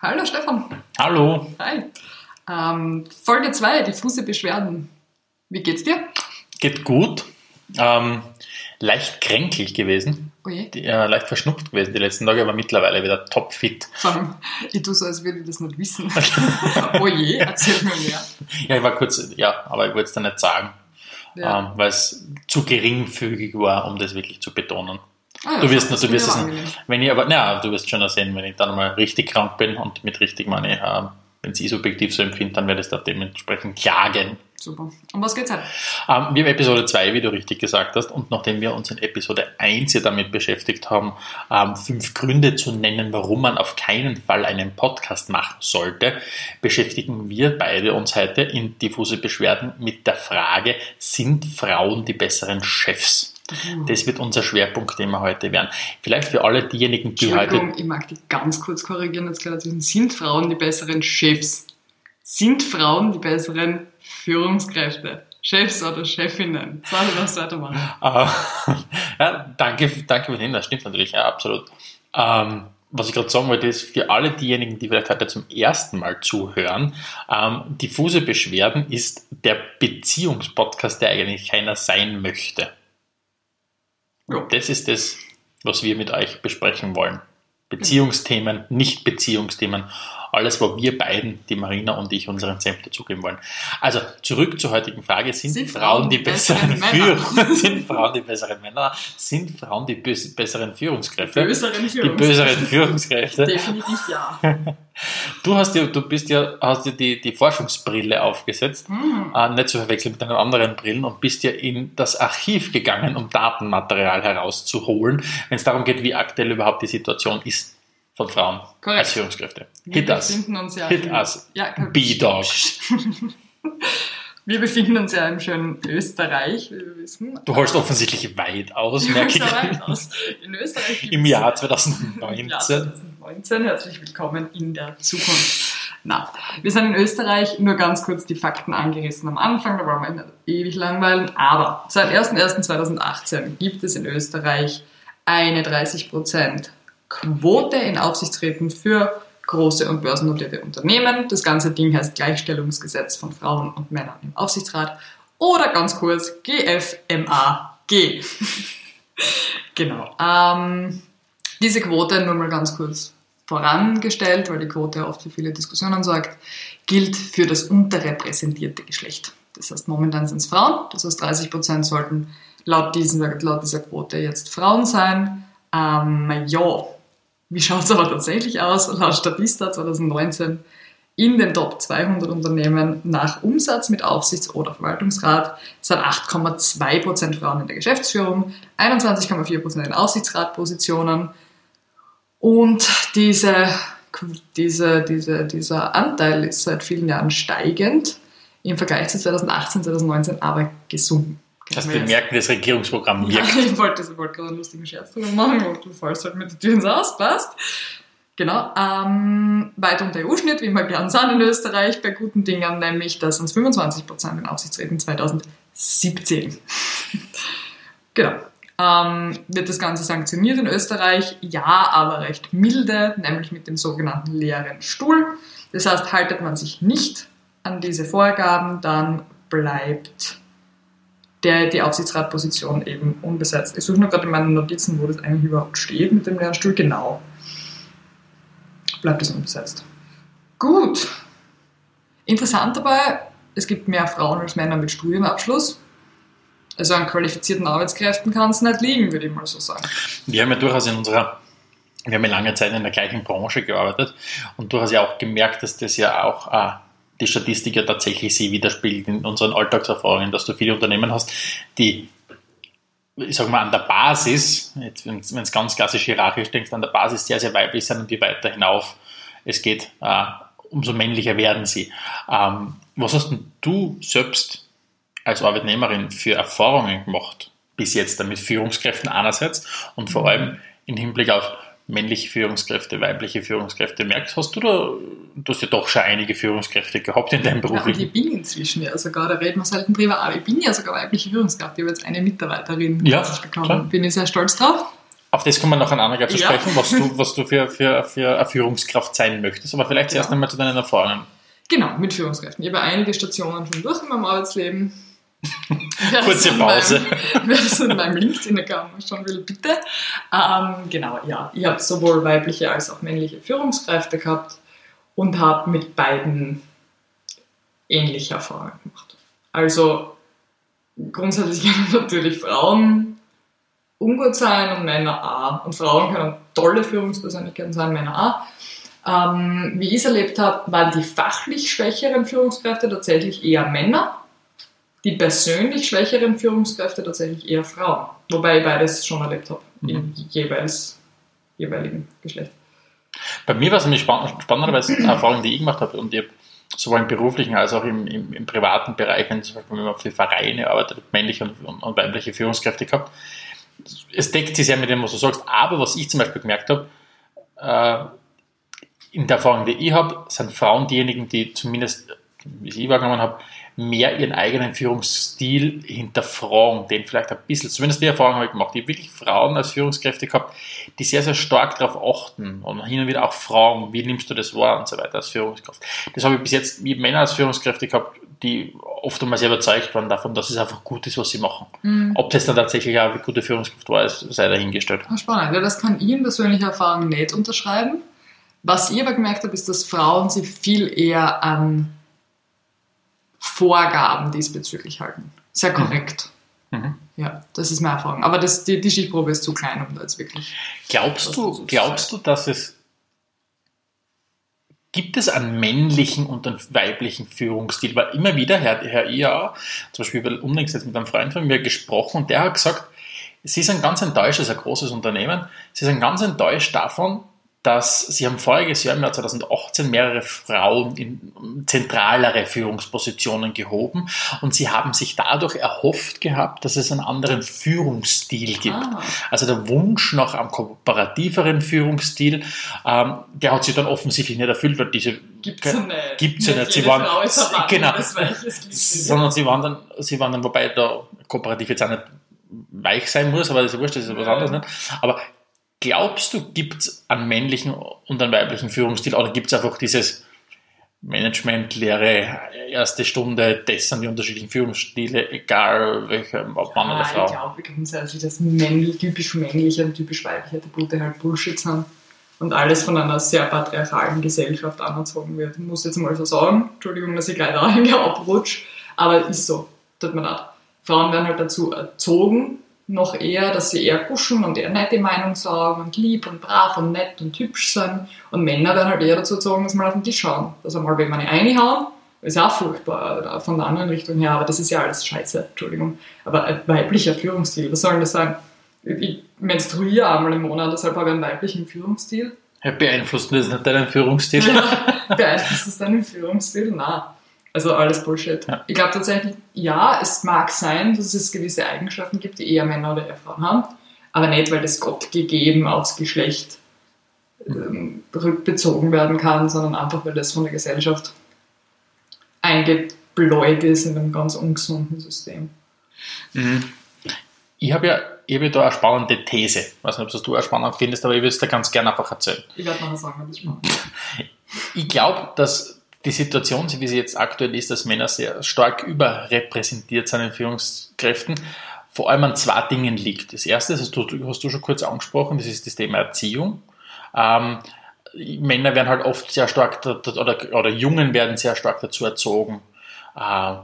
Hallo Stefan. Hallo. Hi. Ähm, Folge 2, diffuse Beschwerden. Wie geht's dir? Geht gut. Ähm, leicht kränklich gewesen. Oje. Die, äh, leicht verschnupft gewesen die letzten Tage, aber mittlerweile wieder topfit. Ich tue so, als würde ich das nicht wissen. Oje, erzähl mir mehr. Ja, ich war kurz, ja, aber ich wollte es dir nicht sagen, Ja. ähm, weil es zu geringfügig war, um das wirklich zu betonen. Ah, Du wirst, du wirst es, wenn ich aber, na, du wirst schon sehen, wenn ich dann mal richtig krank bin und mit richtig meine, äh, wenn es subjektiv so empfinde, dann werde ich da dementsprechend klagen. Super. Um was geht's heute? Ähm, wir haben Episode 2, wie du richtig gesagt hast, und nachdem wir uns in Episode 1 ja damit beschäftigt haben, ähm, fünf Gründe zu nennen, warum man auf keinen Fall einen Podcast machen sollte, beschäftigen wir beide uns heute in diffuse Beschwerden mit der Frage, sind Frauen die besseren Chefs? Das wird unser Schwerpunktthema heute werden. Vielleicht für alle diejenigen, die heute ich mag dich ganz kurz korrigieren. Jetzt gerade dazwischen. Sind Frauen die besseren Chefs? Sind Frauen die besseren Führungskräfte? Chefs oder Chefinnen? So, du darfst weitermachen. Äh, ja, danke, danke für den Hinweis, stimmt natürlich, ja, absolut. Ähm, was ich gerade sagen wollte, ist für alle diejenigen, die vielleicht heute zum ersten Mal zuhören, ähm, diffuse Beschwerden ist der Beziehungspodcast, der eigentlich keiner sein möchte. Ja. Das ist das, was wir mit euch besprechen wollen. Beziehungsthemen, Nicht-Beziehungsthemen, alles, wo wir beiden, die Marina und ich, unseren Senf dazugeben wollen. Also zurück zur heutigen Frage, sind, Sind Frauen die besseren? Führer? sind Frauen die besseren Männer? Sind Frauen die bös- besseren Führungskräfte? Böseren die Führungskräfte. böseren Führungskräfte. Definitiv ja. Du hast ja, du bist ja, hast dir die, die Forschungsbrille aufgesetzt, Hm. äh, nicht zu verwechseln mit deinen anderen Brillen und bist ja in das Archiv gegangen, um Datenmaterial herauszuholen, wenn es darum geht, wie aktuell überhaupt die Situation ist von Frauen Korrekt. als Führungskräfte. Wir Hit us. befinden uns ja Hit im- us. Ja, B-Dog. Wir befinden uns ja im schönen Österreich, wie wir wissen. Du holst offensichtlich weit aus, merke ich. weit aus. In Österreich Im Jahr Im 2019. Jahr 2019. Herzlich willkommen in der Zukunft. Na, wir sind in Österreich, nur ganz kurz die Fakten angerissen am Anfang, da wollen wir nicht ewig langweilen, aber seit 01.01.2018 gibt es in Österreich eine 30% Quote in Aufsichtsräten für große und börsennotierte Unternehmen. Das ganze Ding heißt Gleichstellungsgesetz von Frauen und Männern im Aufsichtsrat oder ganz kurz GFMAG. genau. Ähm, diese Quote, nur mal ganz kurz vorangestellt, weil die Quote oft für viele Diskussionen sorgt, gilt für das unterrepräsentierte Geschlecht. Das heißt, momentan sind es Frauen, das heißt 30 Prozent sollten laut, diesen, laut dieser Quote jetzt Frauen sein. Ähm, ja, wie schaut es aber tatsächlich aus? Laut Statista 2019 in den Top 200 Unternehmen nach Umsatz mit Aufsichts- oder Verwaltungsrat sind 8,2% Frauen in der Geschäftsführung, 21,4% in Aufsichtsratpositionen und diese, diese, diese, dieser Anteil ist seit vielen Jahren steigend, im Vergleich zu 2018, 2019 aber gesunken. Das wir merken, das Regierungsprogramm Ja, wirkt. ich wollte, ich wollte gerade einen lustigen Scherz drüber machen und du fallst halt mit der Tür ins Haus, passt. Genau, ähm, weit unter EU-Schnitt, wie wir gern sind in Österreich, bei guten Dingen, nämlich das sind 25% in Aufsichtsräten 2017. genau. Ähm, wird das Ganze sanktioniert in Österreich? Ja, aber recht milde, nämlich mit dem sogenannten leeren Stuhl. Das heißt, haltet man sich nicht an diese Vorgaben, dann bleibt der, die Aufsichtsratposition eben unbesetzt. Ich suche nur gerade in meinen Notizen, wo das eigentlich überhaupt steht mit dem leeren Stuhl. Genau. Bleibt es unbesetzt. Gut. Interessant dabei, es gibt mehr Frauen als Männer mit Studienabschluss. Also an qualifizierten Arbeitskräften kann es nicht liegen, würde ich mal so sagen. Wir haben ja durchaus in unserer, wir haben ja lange Zeit in der gleichen Branche gearbeitet und durchaus ja auch gemerkt, dass das ja auch äh, die Statistik ja tatsächlich sie widerspiegelt in unseren Alltagserfahrungen, dass du viele Unternehmen hast, die, ich sag mal, an der Basis, wenn es ganz klassisch hierarchisch denkst, an der Basis sehr, sehr weiblich sind und die weiter hinauf es geht, äh, umso männlicher werden sie. Ähm, was hast denn du selbst als Arbeitnehmerin für Erfahrungen gemacht bis jetzt mit Führungskräften einerseits und vor allem im Hinblick auf männliche Führungskräfte, weibliche Führungskräfte merkst, hast du da, du hast ja doch schon einige Führungskräfte gehabt in deinem Ja, und beruflichen. ich bin inzwischen ja sogar, da reden wir selten drüber, aber ich bin ja sogar weibliche Führungskraft. Ich habe jetzt eine Mitarbeiterin Ja, bekommen. klar. Bin ich sehr stolz drauf. Auf das kommen wir noch an anderer zu Ja. sprechen, was du, was du für, für, für eine Führungskraft sein möchtest. Aber vielleicht zuerst Genau. einmal zu deinen Erfahrungen. Genau, mit Führungskräften. Ich habe einige Stationen schon durch in meinem Arbeitsleben. Wer Kurze in Pause. Meinem, wer das in meinem LinkedIn-Account schon will, bitte. Ähm, genau, ja. Ich habe sowohl weibliche als auch männliche Führungskräfte gehabt und habe mit beiden ähnliche Erfahrungen gemacht. Also grundsätzlich können natürlich Frauen ungut sein und Männer auch. Und Frauen können tolle Führungspersönlichkeiten sein, Männer auch. Ähm, wie ich es erlebt habe, waren die fachlich schwächeren Führungskräfte tatsächlich eher Männer, die persönlich schwächeren Führungskräfte tatsächlich eher Frauen. Wobei ich beides schon erlebt habe, im jeweils, jeweiligen Geschlecht. Bei mir war es nämlich spann spannenderweise eine Erfahrung, die ich gemacht habe und ich habe sowohl im beruflichen als auch im, im, im privaten Bereich, wenn zum Beispiel wenn man für Vereine arbeitet, männliche und, und, und weibliche Führungskräfte gehabt. Es deckt sich sehr mit dem, was du sagst, aber was ich zum Beispiel gemerkt habe, äh, in der Erfahrung, die ich habe, sind Frauen diejenigen, die zumindest, wie ich wahrgenommen habe, mehr ihren eigenen Führungsstil hinterfragen, den vielleicht ein bisschen, zumindest die Erfahrung habe ich gemacht. Ich habe wirklich Frauen als Führungskräfte gehabt, die sehr, sehr stark darauf achten und hin und wieder auch fragen, wie nimmst du das wahr und so weiter als Führungskraft. Das habe ich bis jetzt mit Männer als Führungskräfte gehabt, die oft einmal sehr überzeugt waren davon, dass es einfach gut ist, was sie machen. Ob das dann tatsächlich auch eine gute Führungskraft war, sei dahingestellt. Ah, Spannend. Ja, das kann ich in persönlicher Erfahrung nicht unterschreiben. Was ich aber gemerkt habe, ist, dass Frauen sich viel eher an Vorgaben diesbezüglich halten. Sehr korrekt. Mhm. Ja, das ist meine Erfahrung. Aber das, die, die Stichprobe ist zu klein, um da jetzt wirklich. Glaubst du, glaubst du, dass es gibt es einen männlichen und einen weiblichen Führungsstil? Weil immer wieder, Herr, Herr IA, zum Beispiel über unlängst jetzt mit einem Freund von mir gesprochen und der hat gesagt, Sie sind ganz enttäuscht, das ist ein großes Unternehmen, Sie sind ganz enttäuscht davon, dass Sie haben voriges Jahr im Jahr 2018 mehrere Frauen in zentralere Führungspositionen gehoben und Sie haben sich dadurch erhofft gehabt, dass es einen anderen Führungsstil gibt. Ah. Also der Wunsch nach einem kooperativeren Führungsstil, ähm, der hat sich dann offensichtlich nicht erfüllt, weil diese Gibt's ja nicht. Gibt's ja nicht. Sie waren, genau, sondern sie waren dann, sie waren dann, wobei da kooperativ jetzt auch nicht weich sein muss, aber das ist wurscht, das ist was Ja. anderes nicht. Aber glaubst du, gibt es einen männlichen und einen weiblichen Führungsstil oder gibt es einfach dieses Management, Lehre, erste Stunde, das sind die unterschiedlichen Führungsstile, egal welcher, ob Mann oder Ah, Frau? Ich glaube grundsätzlich, dass männlich, typisch männliche und typisch weibliche Attribute halt Bullshit sind und alles von einer sehr patriarchalen Gesellschaft anerzogen wird. Ich muss jetzt mal so sagen, Entschuldigung, dass ich gleich da abrutsche, aber ist so, tut mir leid. Frauen werden halt dazu erzogen, noch eher, dass sie eher kuschen und eher nette Meinung sagen und lieb und brav und nett und hübsch sind. Und Männer werden halt eher dazu erzogen, dass mal auf den Tisch schauen. Dass einmal, wenn man eine reinhauen, ist auch furchtbar von der anderen Richtung her, aber das ist ja alles scheiße, Entschuldigung. Aber ein weiblicher Führungsstil, was soll denn das sein? Ich menstruiere einmal im Monat, deshalb habe ich einen weiblichen Führungsstil. Ja, beeinflusst das nicht deinen Führungsstil? Ja, beeinflusst das deinen Führungsstil? Nein. Also alles Bullshit. Ja. Ich glaube tatsächlich, ja, es mag sein, dass es gewisse Eigenschaften gibt, die eher Männer oder eher Frauen haben, aber nicht, weil das Gott gegeben aufs Geschlecht ähm, rückbezogen werden kann, sondern einfach, weil das von der Gesellschaft eingebläut ist in einem ganz ungesunden System. Mhm. Ich habe ja, ich habe da eine spannende These. Ich weiß nicht, ob das du auch spannend findest, aber ich würde es dir ganz gerne einfach erzählen. Ich werde nachher sagen, ob das spannend Ich glaube, dass die Situation, wie sie jetzt aktuell ist, dass Männer sehr stark überrepräsentiert sind in Führungskräften, vor allem an zwei Dingen liegt. Das erste, das hast du, hast du schon kurz angesprochen, das ist das Thema Erziehung. Ähm, Männer werden halt oft sehr stark, oder, oder Jungen werden sehr stark dazu erzogen, äh,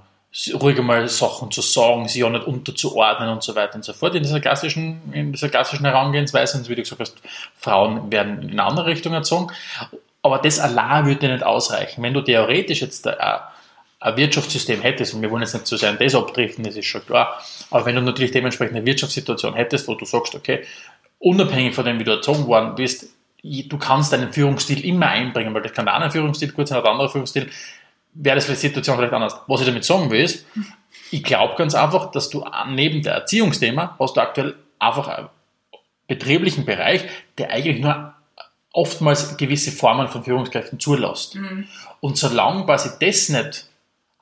ruhig einmal Sachen zu sagen, sie auch nicht unterzuordnen und so weiter und so fort. In dieser klassischen, in dieser klassischen Herangehensweise, und wie du gesagt hast, Frauen werden in eine andere Richtung erzogen. Aber das allein würde nicht ausreichen. Wenn du theoretisch jetzt ein, Wirtschaftssystem hättest, und wir wollen jetzt nicht zu sehr an das abdriften, das ist schon klar, aber wenn du natürlich dementsprechend eine Wirtschaftssituation hättest, wo du sagst, okay, unabhängig von dem, wie du erzogen worden bist, du kannst deinen Führungsstil immer einbringen, weil das kann der eine Führungsstil gut sein, oder der andere Führungsstil, wäre das für die Situation vielleicht anders. Was ich damit sagen will, ist, ich glaube ganz einfach, dass du neben der Erziehungsthema hast du aktuell einfach einen betrieblichen Bereich, der eigentlich nur oftmals gewisse Formen von Führungskräften zulässt. Und solange quasi das nicht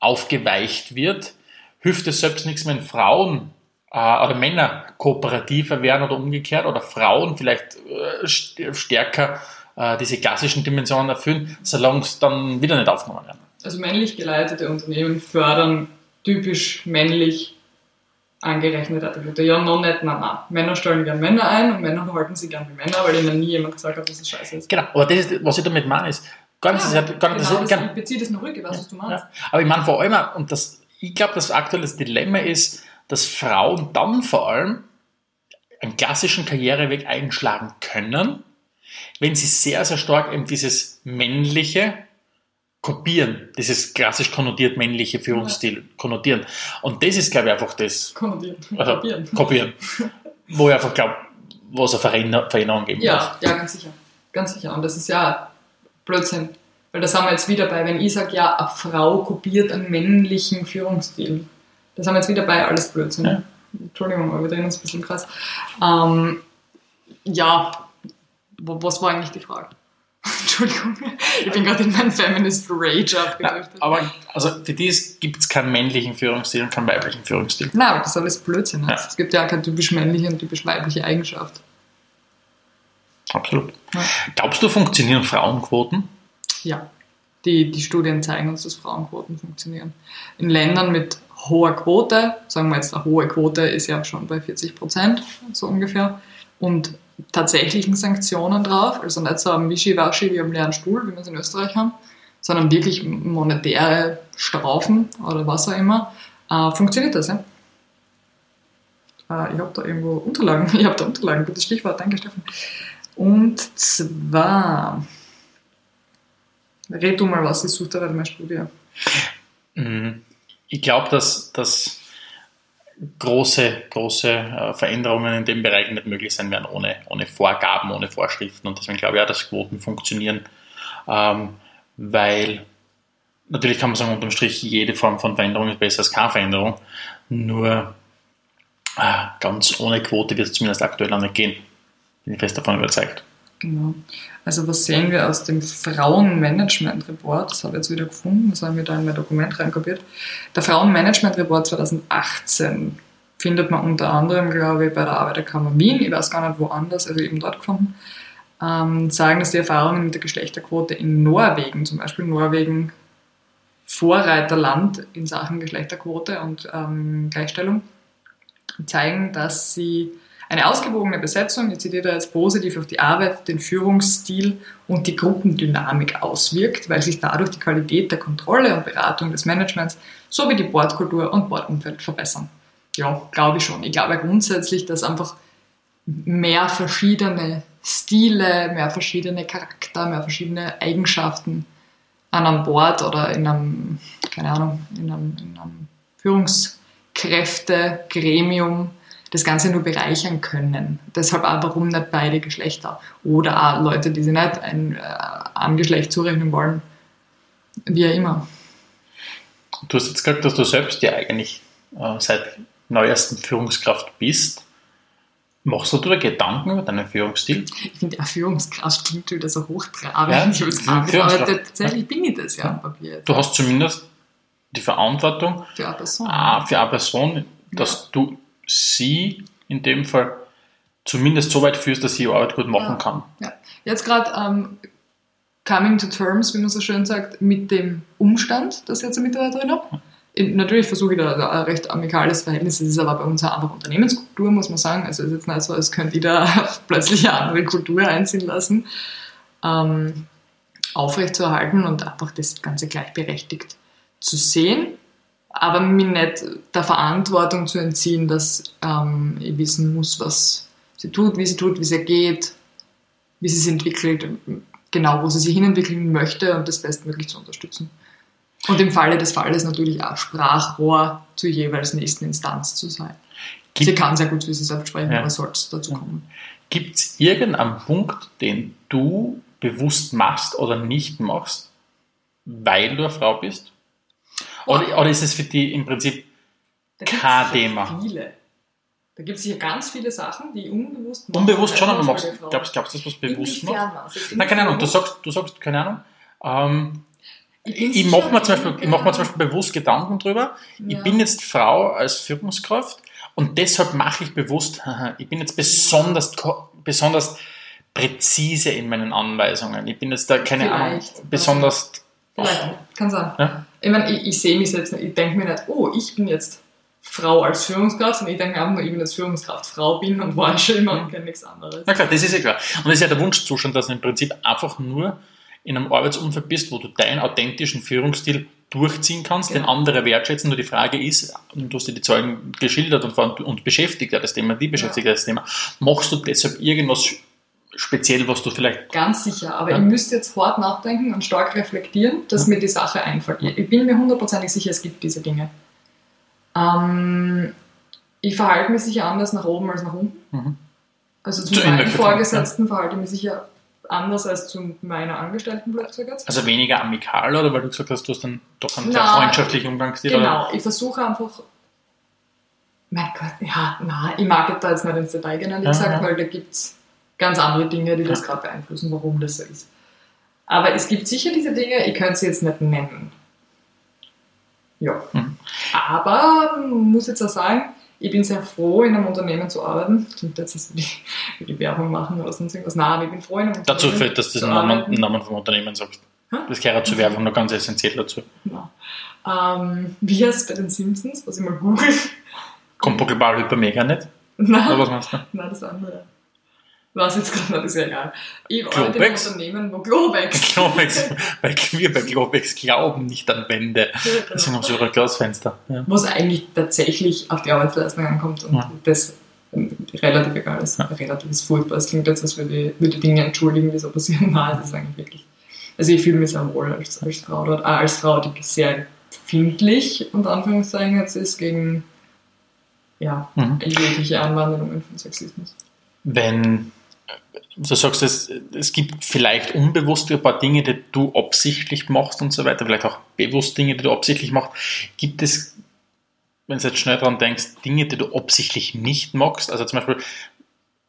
aufgeweicht wird, hilft es selbst nichts, wenn Frauen äh, oder Männer kooperativer werden oder umgekehrt oder Frauen vielleicht äh, st- stärker äh, diese klassischen Dimensionen erfüllen, solange es dann wieder nicht aufgenommen werden. Also männlich geleitete Unternehmen fördern typisch männlich angerechnete Attribute. Ja, noch nicht, nein, nein. Männer stellen gern Männer ein und Männer halten sie gern wie Männer, weil ihnen nie jemand gesagt hat, dass es scheiße ist. Genau, aber das ist, was ich damit meine, ist gar nicht, Ja, nicht, gar nicht genau, das, das, gar, ich beziehe das nur weiß, was du meinst. Ja. Aber ich meine vor allem, auch, und das, ich glaube, das aktuelle Dilemma ist, dass Frauen dann vor allem einen klassischen Karriereweg einschlagen können, wenn sie sehr, sehr stark eben dieses männliche kopieren, dieses klassisch konnotiert männliche Führungsstil konnotieren. Und das ist, glaube ich, einfach das, Konnotieren. also Kopieren. kopieren, wo ich einfach glaube, wo es eine Veränder- Veränderung geben muss. Ja, ja, ganz sicher. Ganz sicher. Und das ist ja Blödsinn. Weil da sind wir jetzt wieder bei, wenn ich sage, ja, eine Frau kopiert einen männlichen Führungsstil. Da sind wir jetzt wieder bei, alles Blödsinn. Ja. Entschuldigung, aber wir drehen uns ein bisschen krass. Ähm, ja, was war eigentlich die Frage? Entschuldigung, ich bin gerade in meinen Feminist Rage abgedriftet. aber also für die gibt es keinen männlichen Führungsstil und keinen weiblichen Führungsstil. Nein, aber das ist alles Blödsinn. Ja. Es gibt ja keine typisch männliche und typisch weibliche Eigenschaft. Absolut. Ja. Glaubst du, funktionieren Frauenquoten? Ja, die, die Studien zeigen uns, dass Frauenquoten funktionieren. In Ländern mit hoher Quote, sagen wir jetzt, eine hohe Quote ist ja schon bei 40 Prozent, so ungefähr, und tatsächlichen Sanktionen drauf, also nicht so ein Wischiwaschi wie am leeren Stuhl, wie wir es in Österreich haben, sondern wirklich monetäre Strafen oder was auch immer, äh, funktioniert das, ja. Äh, ich habe da irgendwo Unterlagen, ich habe da Unterlagen, gutes Stichwort, danke Steffen. Und zwar, red du mal was, ich suche da gerade meine Studie. Mhm. Ich glaube, dass, dass große, große äh, Veränderungen in dem Bereich nicht möglich sein werden ohne, ohne Vorgaben, ohne Vorschriften. Und deswegen glaube ich auch, dass Quoten funktionieren, ähm, weil natürlich kann man sagen, unterm Strich, jede Form von Veränderung ist besser als keine Veränderung. Nur äh, ganz ohne Quote wird es zumindest aktuell auch nicht gehen. Bin ich fest davon überzeugt. Genau. Also was sehen wir aus dem Frauenmanagement-Report? Das habe ich jetzt wieder gefunden, das haben wir da in mein Dokument reinkopiert. Der Frauenmanagement-Report 2018 findet man unter anderem, glaube ich, bei der Arbeiterkammer Wien, ich weiß gar nicht woanders, also eben dort gefunden, ähm, sagen, dass die Erfahrungen mit der Geschlechterquote in Norwegen, zum Beispiel Norwegen, Vorreiterland in Sachen Geschlechterquote und ähm, Gleichstellung, zeigen, dass sie eine ausgewogene Besetzung, ich zitiere da jetzt positiv auf die Arbeit, den Führungsstil und die Gruppendynamik auswirkt, weil sich dadurch die Qualität der Kontrolle und Beratung des Managements sowie die Bordkultur und Bordumfeld verbessern. Ja, glaube ich schon. Ich glaube grundsätzlich, dass einfach mehr verschiedene Stile, mehr verschiedene Charakter, mehr verschiedene Eigenschaften an einem Board oder in einem, keine Ahnung, in einem, in einem Führungskräftegremium das Ganze nur bereichern können. Deshalb auch, warum nicht beide Geschlechter? Oder auch Leute, die sich nicht ein, äh, einem Geschlecht zurechnen wollen. Wie auch immer. Du hast jetzt gesagt, dass du selbst ja eigentlich äh, seit neuesten Führungskraft bist. Machst du dir Gedanken über deinen Führungsstil? Ich finde, Führungskraft klingt wieder so hochtrabend. Ja, ich ja, gar nicht, aber tatsächlich bin ich das ja am Papier. Du hast zumindest die Verantwortung für eine Person. ah, für eine Person, dass du sie in dem Fall zumindest so weit führst, dass sie ihre Arbeit gut machen Ja. kann. Ja. Jetzt gerade ähm, coming to terms, wie man so schön sagt, mit dem Umstand, dass ich jetzt eine Mitarbeiterin habe. In- Natürlich versuche ich da ein recht amikales Verhältnis, es ist aber bei uns einfach Unternehmenskultur, muss man sagen. Also es ist jetzt nicht so, als könnte ich da plötzlich eine andere Kultur einziehen lassen, ähm, aufrechtzuerhalten und einfach das Ganze gleichberechtigt zu sehen, aber mich nicht der Verantwortung zu entziehen, dass ähm, ich wissen muss, was sie tut, wie sie tut, wie sie geht, wie sie sich entwickelt, genau wo sie sich hinentwickeln möchte und das bestmöglich zu unterstützen. Und im Falle des Falles natürlich auch Sprachrohr zur jeweils nächsten Instanz zu sein. sie Gibt kann sehr gut für sich selbst sprechen, Ja. aber sollte es dazu kommen. es irgendeinen Punkt, den du bewusst machst oder nicht machst, weil du eine Frau bist? Oder, oder ist es für dich im Prinzip Kein sicher Thema. Viele. Da gibt es sicher ganz viele Sachen, die ich unbewusst mache. unbewusst schon, aber Frau. glaubst, glaubst du, dass das bewusst was? Jetzt Nein, keine Ahnung, du sagst, du sagst keine Ahnung. Ähm, Ich ich ich mache mir, zum Beispiel- ich mach mir zum Beispiel bewusst Gedanken drüber. Ich Ja. bin jetzt Frau als Führungskraft Und deshalb mache ich bewusst, ich bin jetzt besonders, besonders präzise in meinen Anweisungen. Ich bin jetzt da, keine Ahnung, Vielleicht. besonders. Vielleicht, kann sein. Ja? Ich meine, ich, ich sehe mich jetzt nicht, ich denke mir nicht, oh, ich bin jetzt Frau als Führungskraft, sondern ich denke einfach nur, ich bin jetzt Führungskraft Frau bin und war schon immer und kenne nichts anderes. Na klar, das ist ja klar. Und das ist ja der Wunschzustand, dass du im Prinzip einfach nur in einem Arbeitsumfeld bist, wo du deinen authentischen Führungsstil durchziehen kannst, den Genau. andere wertschätzen. Nur die Frage ist, und du hast dir die Zeugen geschildert und, uns beschäftigt ja das Thema, die beschäftigt ja. das Thema, machst du deshalb irgendwas speziell, was du vielleicht Ganz sicher, aber Ja. ich müsste jetzt hart nachdenken und stark reflektieren, dass mir die Sache einfällt. Ich bin mir hundertprozentig sicher, es gibt diese Dinge. Ähm, ich verhalte mich sicher anders nach oben als nach unten. Mhm. Also Zu zu meinen Vorgesetzten verhalte ich mich sicher anders als zu meiner Angestellten, jetzt. Also weniger amikal oder weil du gesagt hast, du hast dann doch einen sehr Na, freundschaftlichen Umgangsstil? Oder? Genau, ich versuche einfach. Mein Gott, ja, na, ich mag da jetzt nicht ins Detail gehen, ehrlich Ja, gesagt, ja. weil da gibt es ganz andere Dinge, die das gerade beeinflussen, warum das so ist. Aber es gibt sicher diese Dinge, ich könnte sie jetzt nicht nennen. Ja. Mhm. Aber muss jetzt auch sagen, ich bin sehr froh, in einem Unternehmen zu arbeiten. Klingt jetzt, als würde ich, würde ich Werbung machen oder sonst irgendwas. Nein, ich bin froh, in einem Dazu Unternehmen fällt, dass du den Namen. Namen vom Unternehmen sagst. Hä? Das gehört zur Werbung noch ganz essentiell dazu. Ja. Ähm, wie heißt es bei den Simpsons, was ich mal google? Kommt global Hypermega nicht? Nein. Oder was meinst du? Nein, das andere. Was jetzt gerade noch, ist ja egal. Ich arbeite in einem? Unternehmen, wo Globex. Globex, weil wir bei Globex glauben nicht an Wände. Das sind unsere Glasfenster. Ja. Was eigentlich tatsächlich auf die Arbeitsleistung ankommt und Ja. das ähm, relativ egal ist. Ja. Relativ ist furchtbar. Es klingt jetzt, als würde ich, würde ich Dinge entschuldigen, die so passieren. Nein, es ist eigentlich wirklich. Also ich fühle mich sehr wohl als, als Frau dort, auch als Frau, die sehr empfindlich, unter Anführungszeichen, jetzt ist gegen ja, Mhm. jegliche Anwandlungen von Sexismus. Wenn du sagst, es, es gibt vielleicht unbewusst ein paar Dinge, die du absichtlich machst und so weiter, vielleicht auch bewusst Dinge, die du absichtlich machst. Gibt es, wenn du jetzt schnell dran denkst, Dinge, die du absichtlich nicht magst? Also zum Beispiel,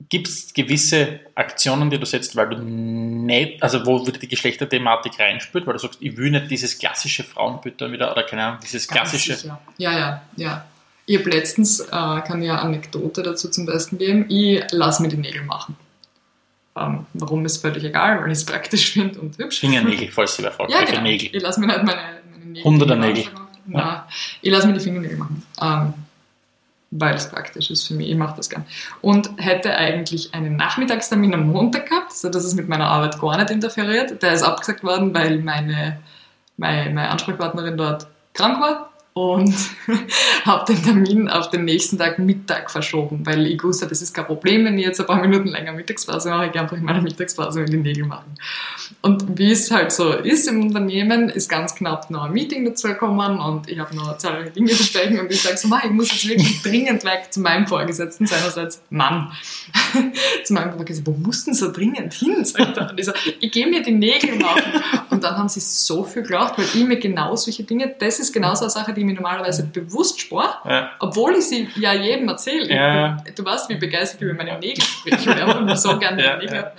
gibt es gewisse Aktionen, die du setzt, weil du nicht, also wo wieder die Geschlechterthematik reinspürt, weil du sagst, ich will nicht dieses klassische Frauenbild dann wieder, oder keine Ahnung, dieses Ganz klassische. sicher. Ja, ja, ja. Ich habe letztens, äh, kann ja eine Anekdote dazu zum Besten geben, ich lasse mir die Nägel machen. Ähm, warum ist völlig egal, weil ich es praktisch finde und hübsch. Fingernägel, falls sie fragt, Ja, genau. Nägel. Ich lasse mir nicht meine, meine Nägel. Hunderter die Nägel. Nein, ich lasse mir die Fingernägel machen. Ähm, weil es praktisch ist für mich. Ich mache das gern. Und hätte eigentlich einen Nachmittagstermin am Montag gehabt, sodass es mit meiner Arbeit gar nicht interferiert. Der ist abgesagt worden, weil meine, meine, meine Ansprechpartnerin dort krank war und habe den Termin auf den nächsten Tag Mittag verschoben, weil ich wusste, das ist kein Problem, wenn ich jetzt ein paar Minuten länger Mittagspause mache, ich kann einfach in meiner Mittagspause mit den Nägel machen. Und wie es halt so ist im Unternehmen, ist ganz knapp noch ein Meeting dazu gekommen und ich habe noch zahlreiche Dinge zu sprechen und ich sage so, "Ma, ich muss jetzt wirklich dringend weg zu meinem Vorgesetzten, seinerseits Mann. zu meinem Vorgesetzten, wo musst du so dringend hin? Und ich so, ich gehe mir die Nägel machen. Und dann haben sie so viel gelacht, weil ich mir genau solche Dinge, das ist genauso eine Sache, die ich mir normalerweise bewusst spare, Ja. obwohl ich sie ja jedem erzähle. Ja. Du weißt, wie begeistert ich über meine Nägel spreche. Ich habe so gerne Ja, Nägel.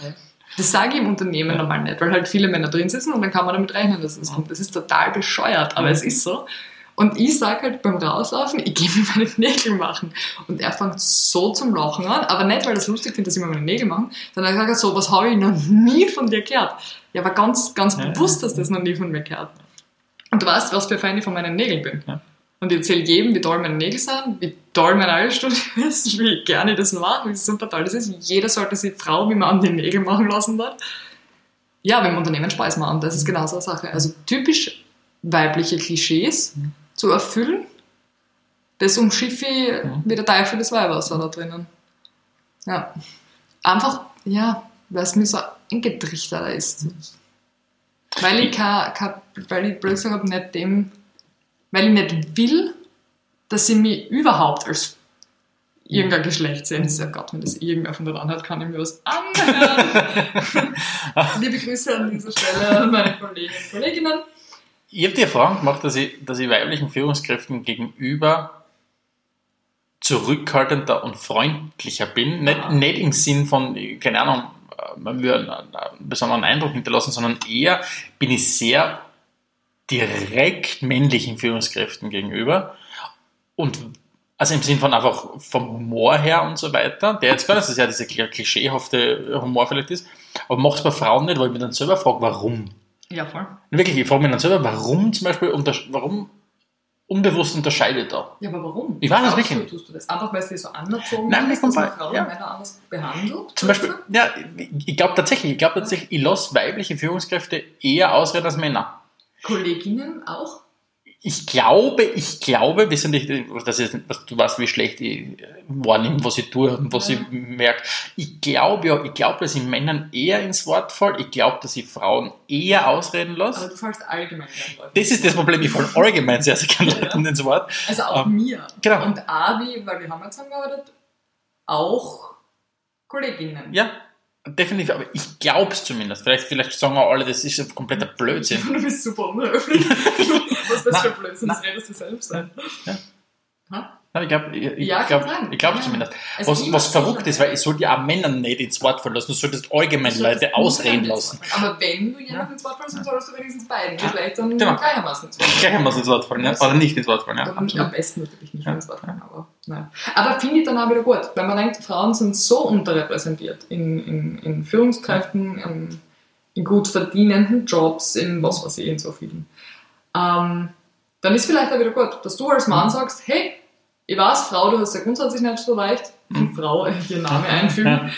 Das sage ich im Unternehmen normal nicht, weil halt viele Männer drin sitzen und dann kann man damit rechnen, dass es kommt. Das ist total bescheuert, aber es ist so. Und ich sage halt beim Rauslaufen, ich gehe mir meine Nägel machen. Und er fängt so zum Lachen an, aber nicht, weil er es lustig findet, dass ich mir meine Nägel mache, sondern er sagt so, was habe ich noch nie von dir gehört. Ja, aber ganz, ganz Ja. bewusst, dass das noch nie von mir gehört. Und du weißt, was für ein Fan ich von meinen Nägeln bin. Ja. Und ich erzähle jedem, wie toll meine Nägel sind, wie toll mein Eierstudio ist, wie gerne ich das mache, wie super toll das ist. Jeder sollte sich Frau wie man die Nägel machen lassen dort. Ja, beim Unternehmen Spaß machen, das ist genauso eine Sache. Also typisch weibliche Klischees zu erfüllen, das umschiffe ich wie der Teufel des Weihwasser da drinnen. Ja. Einfach, ja, weil es mir so eingetrichtert ist. Weil ich, kein, kein, weil ich blöd gesagt habe, nicht dem, weil ich nicht will, dass sie mich überhaupt als irgendein Geschlecht sehen. Ist ja Gott, wenn das irgendwer von dort anhört, kann ich mir was anhören. Liebe Grüße an dieser Stelle an meine Kollegen und Kolleginnen. Ich habe die Erfahrung gemacht, dass ich, dass ich weiblichen Führungskräften gegenüber zurückhaltender und freundlicher bin. Nicht, Ah. nicht im Sinn von, keine Ahnung, man will einen, einen besonderen Eindruck hinterlassen, sondern eher bin ich sehr direkt männlichen Führungskräften gegenüber. Und Also im Sinn von einfach vom Humor her und so weiter, der jetzt gar nicht so sehr dieser klischeehafte Humor vielleicht ist, aber macht es bei Frauen nicht, weil ich mich dann selber frage, warum. Ja, voll. Wirklich, ich frage mich dann selber, warum zum Beispiel, warum unbewusst unterscheidet da? Ja, aber warum? Ich weiß es wirklich du, Tust du das einfach, weil es dir so anerzogen Nein, ist, dass man Frauen ja. Männer anders behandelt? Zum Beispiel, Oder ja, ich glaube tatsächlich, ich glaube tatsächlich, ich lasse weibliche Führungskräfte eher ausreden als Männer. Kolleginnen auch? Ich glaube, ich glaube, wir sind nicht, das ist, was- du weißt, wie schlecht ich wahrnehme, was ich tue und was ich merke. Ich glaube ja, ich glaube, dass ich Männern eher ins Wort fall. Ich glaube, dass ich Frauen eher ausreden Aber lasse. du fällst allgemein gerne Leute. Das ist das Problem, ich falle allgemein sehr, sehr gerne Ja. Ins Wort. Also auch Ähm, mir. genau. Und Avi, weil wir haben ja zusammengearbeitet, auch Kolleginnen. Ja, definitiv, aber ich glaube es zumindest. Vielleicht, vielleicht sagen auch alle, das ist ein kompletter Blödsinn. Du bist super unhöflich. Was das Nein, für Blödsinn ist, nein. redest du selbst ein. Ja. Ha? Ich glaube ich, ich Ja, glaub, ich glaub Ja. zumindest. Was, was verrückt ist, weil ich soll ja auch Männer nicht ins Wort fallen lassen, du solltest allgemein Du solltest Leute ausreden lassen. fallen. Aber wenn du jemanden ins Wort fallst, dann solltest du wenigstens beiden Geschlechtern Genau. gleichermaßen ins Wort fallen. Gleich haben wir es ins Wort fallen, ja? oder nicht ins Wort fallen. Ja? Am besten natürlich nicht Ja. ins Wort fallen, aber nein. Aber finde ich dann auch wieder gut, weil man denkt, Frauen sind so unterrepräsentiert in, in, in Führungskräften, in, in gut verdienenden Jobs, in was weiß ich, in so vielen. Ähm, dann ist vielleicht auch wieder gut, dass du als Mhm. Mann sagst, hey, ich weiß, Frau, du hast ja grundsätzlich nicht so leicht, Frau, äh, ihr Name einfügen.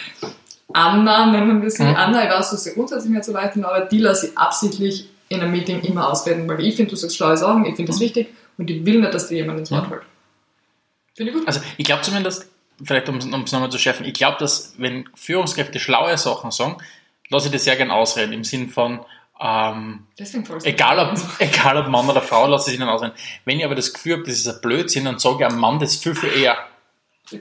Anna nennen wir sie. Mhm. Anna, ich weiß, du hast ja grundsätzlich nicht so leicht, aber die lasse ich absichtlich in einem Meeting immer ausreden, weil ich finde, du sagst schlaue Sachen, ich finde das wichtig und ich will nicht, dass dir jemand ins Wort Mhm. fällt. Finde ich gut. Also ich glaube zumindest, vielleicht um es nochmal zu schärfen, ich glaube, dass wenn Führungskräfte schlaue Sachen sagen, lasse ich das sehr gern ausreden, im Sinn von, ähm, egal, ob, egal ob Mann oder Frau, lasse ich ihnen ausreden. Wenn ich aber das Gefühl habe, das ist ein Blödsinn, dann sage ich einem Mann das viel, viel eher.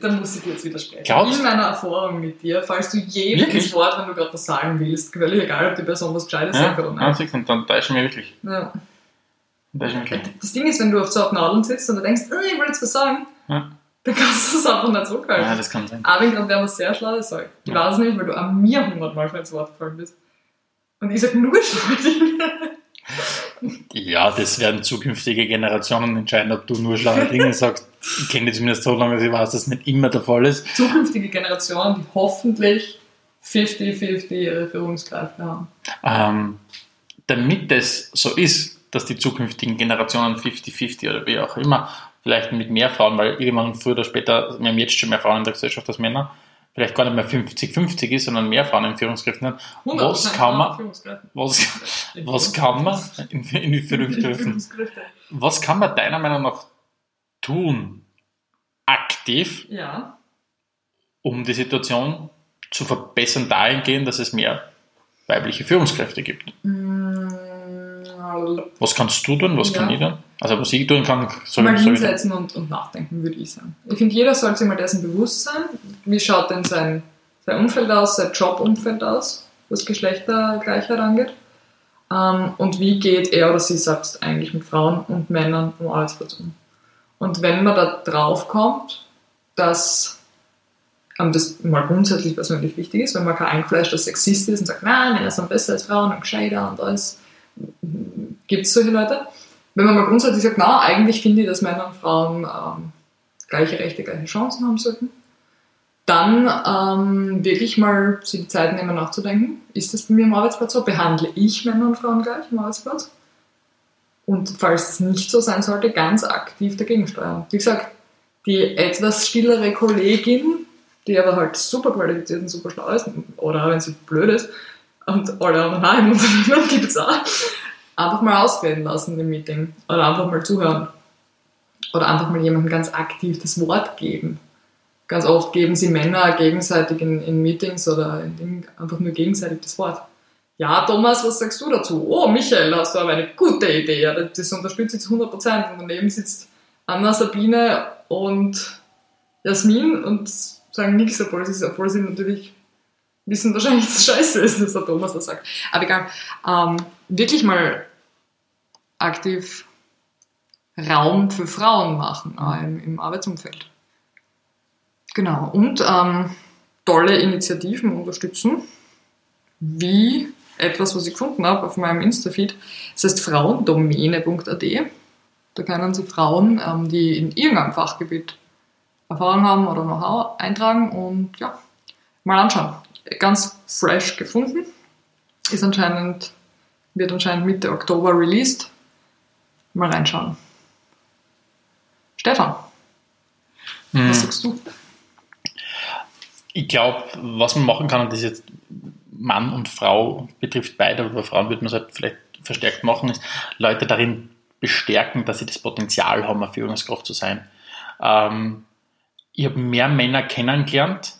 Dann muss ich dir jetzt widersprechen. Glaubst In meiner Erfahrung mit dir fallst du Wirklich? ins Wort, wenn du gerade was sagen willst. Völlig egal, ob die Person was Gescheites Ja, sagt oder ja, nicht. du, und dann täusche ich mich wirklich. Ja. Mich wirklich. Das Ding ist, wenn du auf so auf Nadeln sitzt und du denkst, oh, ich will jetzt was sagen, Ja. dann kannst du es einfach nicht so Ja, das kann sein. Aber ich glaube, wäre was sehr Schlaues sagen. Ich Ja. weiß nicht, weil du an mir hundertmal schon ins Wort gefallen bist. Und ich sage nur schlaue Dinge. Ja, das werden zukünftige Generationen entscheiden, ob du nur schlaue Dinge sagst. Ich kenne dich zumindest so lange, dass ich weiß, dass das nicht immer der Fall ist. Zukünftige Generationen, die hoffentlich 50-50 ihre Führungskräfte haben. Ähm, damit das so ist, dass die zukünftigen Generationen 50-50 oder wie auch immer, vielleicht mit mehr Frauen, weil irgendwann früher oder später, wir haben jetzt schon mehr Frauen in der Gesellschaft als Männer, vielleicht gar nicht mehr 50-50 ist, sondern mehr Frauen in Führungskräften. 100% Was kann man, was, was kann man in, in die Führungskräften, Führungskräfte. was kann man deiner Meinung nach tun, aktiv, Ja. um die Situation zu verbessern dahingehend, dass es mehr weibliche Führungskräfte gibt? Was kannst du tun? Was Ja. kann ich tun? Also was ich tun kann, soll Mal ich ich hinsetzen und, und nachdenken, würde ich sagen. Ich finde, jeder sollte sich mal dessen bewusst sein. Wie schaut denn sein, sein Umfeld aus, sein Jobumfeld aus, was Geschlechtergleichheit angeht? Ähm, und wie geht er oder sie selbst eigentlich mit Frauen und Männern am Arbeitsplatz um? Und wenn man da drauf kommt, dass ähm, das mal grundsätzlich persönlich wichtig ist, wenn man kein eingefleischter Sexist ist und sagt, nein, Männer sind besser als Frauen und gescheiter und alles, gibt es solche Leute. Wenn man mal grundsätzlich sagt, na, eigentlich finde ich, dass Männer und Frauen ähm, gleiche Rechte, gleiche Chancen haben sollten, dann ähm, wirklich mal sich die Zeit nehmen nachzudenken, ist das bei mir im Arbeitsplatz so? Behandle ich Männer und Frauen gleich im Arbeitsplatz? Und falls es nicht so sein sollte, ganz aktiv dagegen steuern. Wie gesagt, die etwas stillere Kollegin, die aber halt super qualifiziert und super schlau ist, oder wenn sie blöd ist, und alle anderen auch im Unternehmen gibt es auch, einfach mal ausreden lassen im Meeting. Oder einfach mal zuhören. Oder einfach mal jemandem ganz aktiv das Wort geben. Ganz oft geben sie Männer gegenseitig in, in Meetings oder in Dingen einfach nur gegenseitig das Wort. Ja, Thomas, was sagst du dazu? Oh, Michael, hast du aber eine gute Idee. Das unterstütze ich zu 100%. Und daneben sitzt Anna, Sabine und Jasmin und sagen nichts, obwohl sie, obwohl sie natürlich wissen wahrscheinlich, dass es scheiße ist, dass der Thomas das sagt. Aber egal. Ähm, wirklich mal aktiv Raum für Frauen machen im, im Arbeitsumfeld. Genau. Und ähm, tolle Initiativen unterstützen, wie etwas, was ich gefunden habe auf meinem Insta-Feed. Das heißt frauendomäne.at. Da können Sie Frauen, ähm, die in irgendeinem Fachgebiet Erfahrung haben oder Know-how eintragen und ja, mal anschauen. Ganz fresh gefunden. Ist anscheinend, wird anscheinend Mitte Oktober released. Mal reinschauen. Stefan, Mhm. was sagst du? Ich glaube, was man machen kann, und das jetzt Mann und Frau betrifft beide, aber bei Frauen würde man es halt vielleicht verstärkt machen, ist Leute darin bestärken, dass sie das Potenzial haben, eine Führungskraft zu sein. Ähm, ich habe mehr Männer kennengelernt,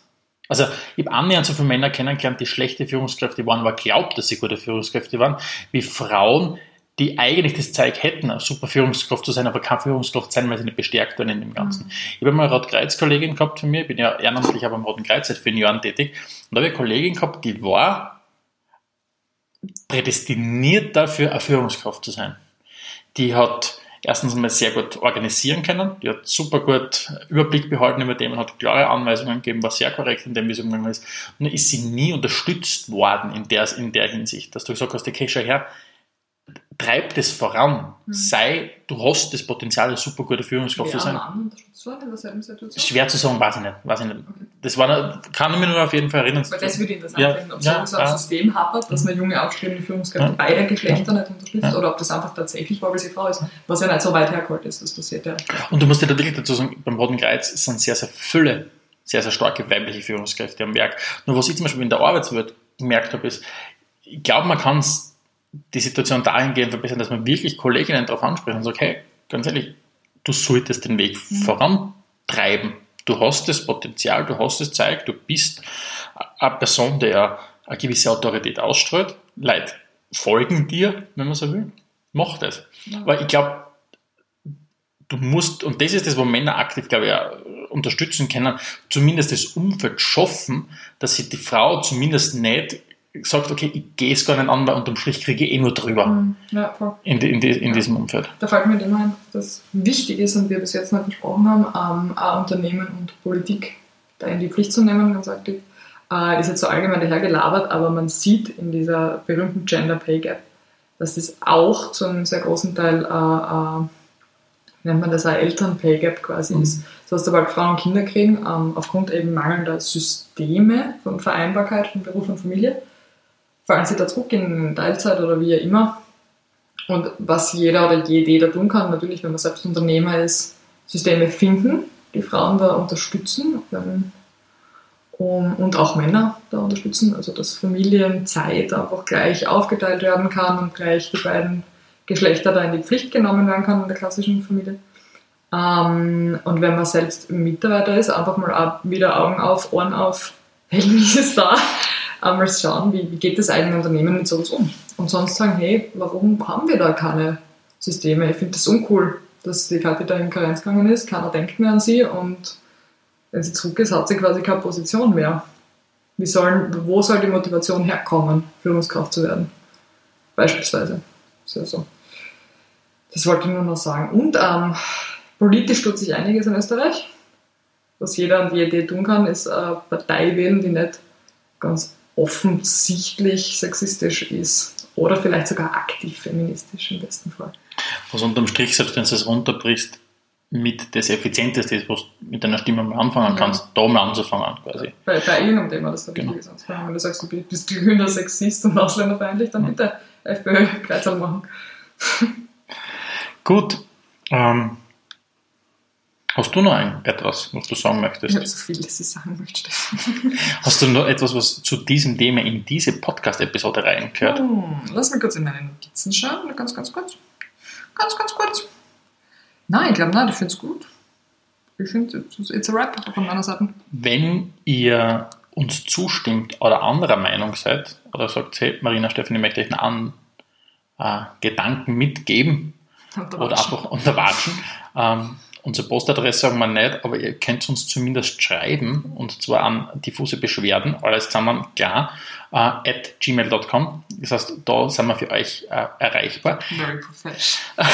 also ich habe annähernd so viele Männer kennengelernt, die schlechte Führungskräfte waren, aber glaubt, dass sie gute Führungskräfte waren, wie Frauen, die eigentlich das Zeug hätten, eine super Führungskraft zu sein, aber keine Führungskraft sein, weil sie nicht bestärkt werden in dem Ganzen. Ich habe mal eine Rotkreuz-Kollegin gehabt von mir, ich bin ja ehrenamtlich aber am Roten Kreuz seit vielen Jahren tätig, und da habe ich eine Kollegin gehabt, die war prädestiniert dafür, eine Führungskraft zu sein. Die hat erstens einmal sehr gut organisieren können, die hat super gut Überblick behalten über Themen, hat klare Anweisungen gegeben, war sehr korrekt in dem, wie sie umgegangen ist. Und dann ist sie nie unterstützt worden in der, in der Hinsicht, dass du gesagt hast, okay, schau her, treib das voran, sei, du hast das Potenzial, eine super gute Führungskraft zu sein. Schwer zu sagen, weiß ich nicht. Weiß ich nicht. Das war, kann ich mich nur auf jeden Fall erinnern. Weil das würde ich interessant Ja, finden, ob ja, es so ein ja. System hapert, dass man junge aufstrebende Führungskräfte Ja. beider Geschlechter nicht unterstützt Ja. oder ob das einfach tatsächlich war, weil sie Frau ist, was ja nicht so weit hergeholt ist, das passiert ja. Und du musst dir da wirklich dazu sagen, beim Roten Kreuz sind sehr, sehr viele, sehr, sehr starke weibliche Führungskräfte am Werk. Nur was ich zum Beispiel in der Arbeitswelt gemerkt habe, ist, ich glaube, man kann die Situation dahingehend verbessern, dass man wirklich Kolleginnen darauf anspricht und sagt, hey, ganz ehrlich, du solltest den Weg vorantreiben. Du hast das Potenzial, du hast das Zeug, du bist eine Person, der eine gewisse Autorität ausstrahlt. Leute folgen dir, wenn man so will. Mach das. Weil ich glaube, du musst, und das ist das, wo Männer aktiv, glaube ich, auch unterstützen können, zumindest das Umfeld schaffen, dass sich die Frau zumindest nicht sagt, okay, ich gehe es gar nicht an, weil unterm Strich kriege ich eh nur drüber Ja, voll. in, in, in diesem Umfeld. Da fällt mir immer ein, dass wichtig ist und wir bis jetzt nicht besprochen haben, ähm, auch Unternehmen und Politik da in die Pflicht zu nehmen, ganz aktiv. Äh, ist jetzt so allgemein dahergelabert, aber man sieht in dieser berühmten Gender Pay Gap, dass das auch zu einem sehr großen Teil, äh, äh, nennt man das, ein Eltern-Pay Gap quasi ist. Das heißt, sobald Frauen und Kinder kriegen, ähm, aufgrund eben mangelnder Systeme von Vereinbarkeit von Beruf und Familie, fallen sie da zurück in Teilzeit oder wie auch immer. Und was jeder oder jede da tun kann, natürlich, wenn man selbst Unternehmer ist, Systeme finden, die Frauen da unterstützen ähm, und auch Männer da unterstützen, also dass Familienzeit einfach gleich aufgeteilt werden kann und gleich die beiden Geschlechter da in die Pflicht genommen werden kann in der klassischen Familie. Ähm, und wenn man selbst Mitarbeiter ist, einfach mal wieder Augen auf, Ohren auf, Helden ist da, einmal schauen, wie, wie geht das eigene Unternehmen mit sowas um. Und sonst sagen, hey, warum haben wir da keine Systeme? Ich finde das uncool, dass die Kathi da in Karenz gegangen ist, keiner denkt mehr an sie und wenn sie zurück ist, hat sie quasi keine Position mehr. Wie sollen, wo soll die Motivation herkommen, Führungskraft zu werden? Beispielsweise. Ist ja so. Das wollte ich nur noch sagen. Und ähm, politisch tut sich einiges in Österreich. Was jeder und jede tun kann, ist eine Partei wählen, die nicht ganz offensichtlich sexistisch ist. Oder vielleicht sogar aktiv feministisch im besten Fall. Was unterm Strich, selbst wenn du es runterbrichst, mit das Effizienteste ist, was du mit deiner Stimme mal anfangen Ja. kannst, da mal anzufangen quasi. Bei, bei irgendeinem Thema, das da Genau. wichtig ist. Wenn du sagst, du bist glühender Sexist und ausländerfeindlich, dann bitte FPÖ Kreuzerl machen. Gut. Ähm, hast du noch ein, etwas, was du sagen Ich möchtest? habe so viel, dass ich sagen möchte, Stefan. Hast du noch etwas, was zu diesem Thema in diese Podcast-Episode reingehört? Hm, lass mich kurz in meine Notizen schauen. Ganz, ganz kurz. Ganz, ganz kurz. Nein, ich glaube nicht. Ich finde es gut. Ich finde, it's a wrap von meiner Seite. Wenn ihr uns zustimmt oder anderer Meinung seid oder sagt, hey, Marina, Stefan, ich möchte euch einen äh, Gedanken mitgeben oder einfach unterwatschen. Ähm, unsere Postadresse sagen wir nicht, aber ihr könnt uns zumindest schreiben und zwar an diffuse Beschwerden, alles zusammen klar, äh, at gmail.com. Das heißt, da sind wir für euch äh, erreichbar. Very professional.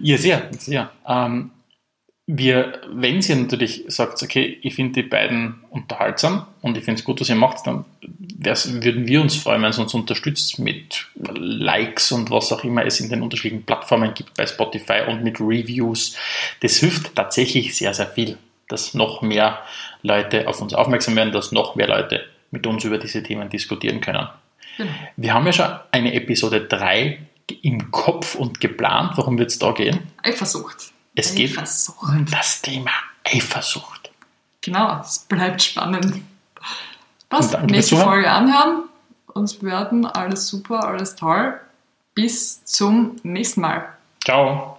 Ja, sehr, sehr. Ähm, wir, wenn ihr natürlich sagt, okay, ich finde die beiden unterhaltsam und ich finde es gut, was ihr macht, dann würden wir uns freuen, wenn ihr uns unterstützt mit Likes und was auch immer es in den unterschiedlichen Plattformen gibt, bei Spotify und mit Reviews. Das hilft tatsächlich sehr, sehr viel. dass noch mehr Leute auf uns aufmerksam werden, dass noch mehr Leute mit uns über diese Themen diskutieren können. Genau. Wir haben ja schon eine Episode 3 im Kopf und geplant. Worum wird es da gehen? Eifersucht. Es geht Eifersucht. um das Thema Eifersucht. Genau, es bleibt spannend. Passt, nächste. Folge anhören, uns bewerten, alles super, alles toll. Bis zum nächsten Mal. Ciao.